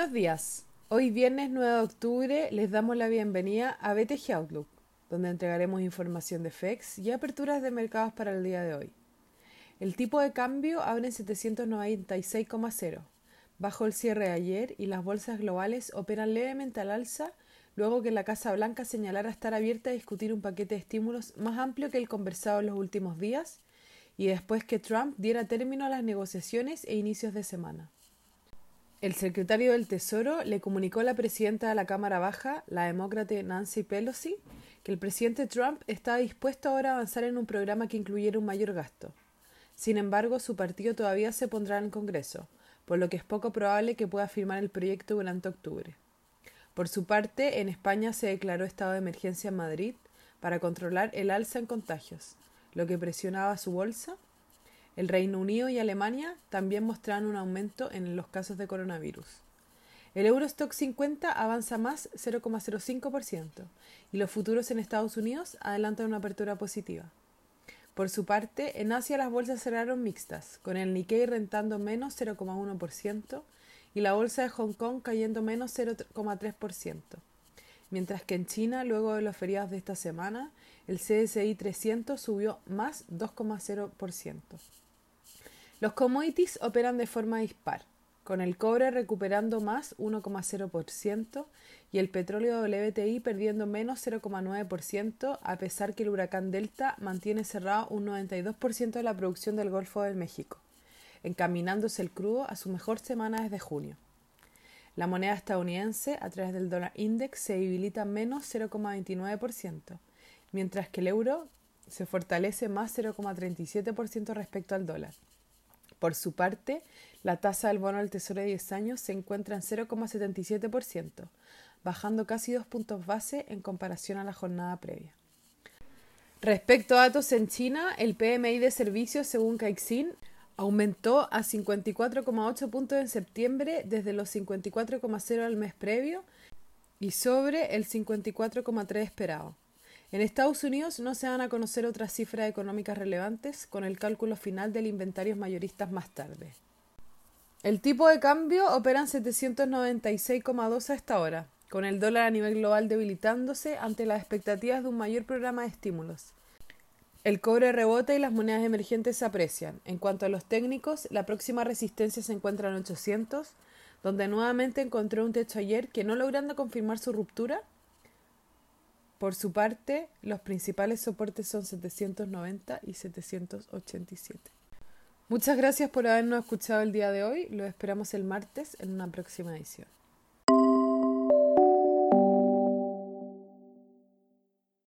Buenos días. Hoy viernes 9 de octubre les damos la bienvenida a BTG Outlook, donde entregaremos información de FEX y aperturas de mercados para el día de hoy. El tipo de cambio abre en 796,0. Bajo el cierre de ayer y las bolsas globales operan levemente al alza luego que la Casa Blanca señalara estar abierta a discutir un paquete de estímulos más amplio que el conversado en los últimos días y después que Trump diera término a las negociaciones e inicios de semana. El secretario del Tesoro le comunicó a la presidenta de la Cámara Baja, la demócrata Nancy Pelosi, que el presidente Trump estaba dispuesto ahora a avanzar en un programa que incluyera un mayor gasto. Sin embargo, su partido todavía se pondrá en el Congreso, por lo que es poco probable que pueda firmar el proyecto durante octubre. Por su parte, en España se declaró estado de emergencia en Madrid para controlar el alza en contagios, lo que presionaba su bolsa. El Reino Unido y Alemania también mostraron un aumento en los casos de coronavirus. El Eurostock 50 avanza más 0,05% y los futuros en Estados Unidos adelantan una apertura positiva. Por su parte, en Asia las bolsas cerraron mixtas, con el Nikkei rentando menos 0,1% y la bolsa de Hong Kong cayendo menos 0,3%, mientras que en China, luego de los feriados de esta semana, el CSI 300 subió más 2,0%. Los commodities operan de forma dispar con el cobre recuperando más 1,0% y el petróleo WTI perdiendo menos 0,9% a pesar que el huracán Delta mantiene cerrado un 92% de la producción del Golfo de México, encaminándose el crudo a su mejor semana desde junio. La moneda estadounidense a través del dólar index se debilita menos 0,29%, mientras que el euro se fortalece más 0,37% respecto al dólar. Por su parte, la tasa del bono del Tesoro de 10 años se encuentra en 0,77%, bajando casi dos puntos base en comparación a la jornada previa. Respecto a datos en China, el PMI de servicios, según Caixin, aumentó a 54,8 puntos en septiembre desde los 54,0 al mes previo y sobre el 54,3 esperado. En Estados Unidos no se van a conocer otras cifras económicas relevantes con el cálculo final del inventario mayoristas más tarde. El tipo de cambio opera en 796,2 a esta hora, con el dólar a nivel global debilitándose ante las expectativas de un mayor programa de estímulos. El cobre rebota y las monedas emergentes se aprecian. En cuanto a los técnicos, la próxima resistencia se encuentra en 800, donde nuevamente encontró un techo ayer que no logrando confirmar su ruptura, por su parte, los principales soportes son 790 y 787. Muchas gracias por habernos escuchado el día de hoy. Lo esperamos el martes en una próxima edición.